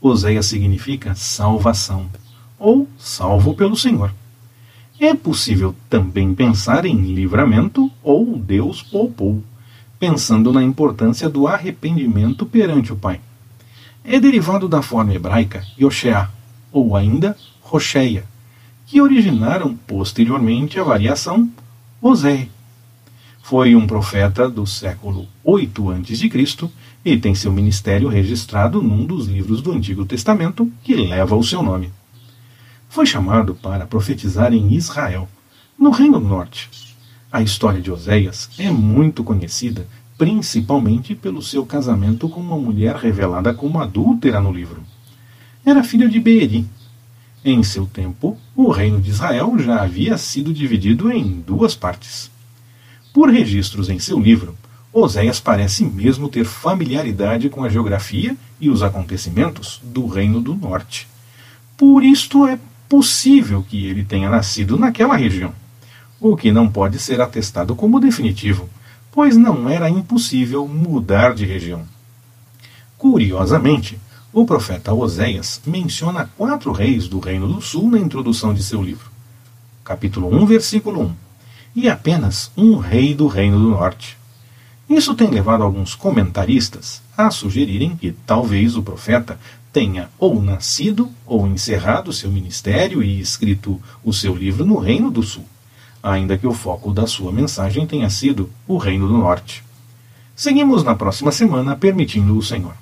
Oséias significa salvação, ou salvo pelo Senhor. É possível também pensar em livramento ou Deus poupou, pensando na importância do arrependimento perante o Pai. É derivado da forma hebraica Yosheá, ou ainda Rocheia, que originaram posteriormente a variação Osé. Foi um profeta do século 8 a.C. e tem seu ministério registrado num dos livros do Antigo Testamento que leva o seu nome. Foi chamado para profetizar em Israel, no Reino Norte. A história de Oséias é muito conhecida, principalmente pelo seu casamento com uma mulher revelada como adúltera no livro. Era filha de Beeri. Em seu tempo, o reino de Israel já havia sido dividido em duas partes. Por registros em seu livro, Oséias parece mesmo ter familiaridade com a geografia e os acontecimentos do Reino do Norte. Por isto é possível que ele tenha nascido naquela região, o que não pode ser atestado como definitivo, pois não era impossível mudar de região. Curiosamente, o profeta Oséias menciona quatro reis do Reino do Sul na introdução de seu livro. Capítulo 1, versículo 1 e apenas um rei do Reino do Norte. Isso tem levado alguns comentaristas a sugerirem que talvez o profeta tenha ou nascido ou encerrado seu ministério e escrito o seu livro no Reino do Sul, ainda que o foco da sua mensagem tenha sido o Reino do Norte. Seguimos na próxima semana, permitindo o Senhor.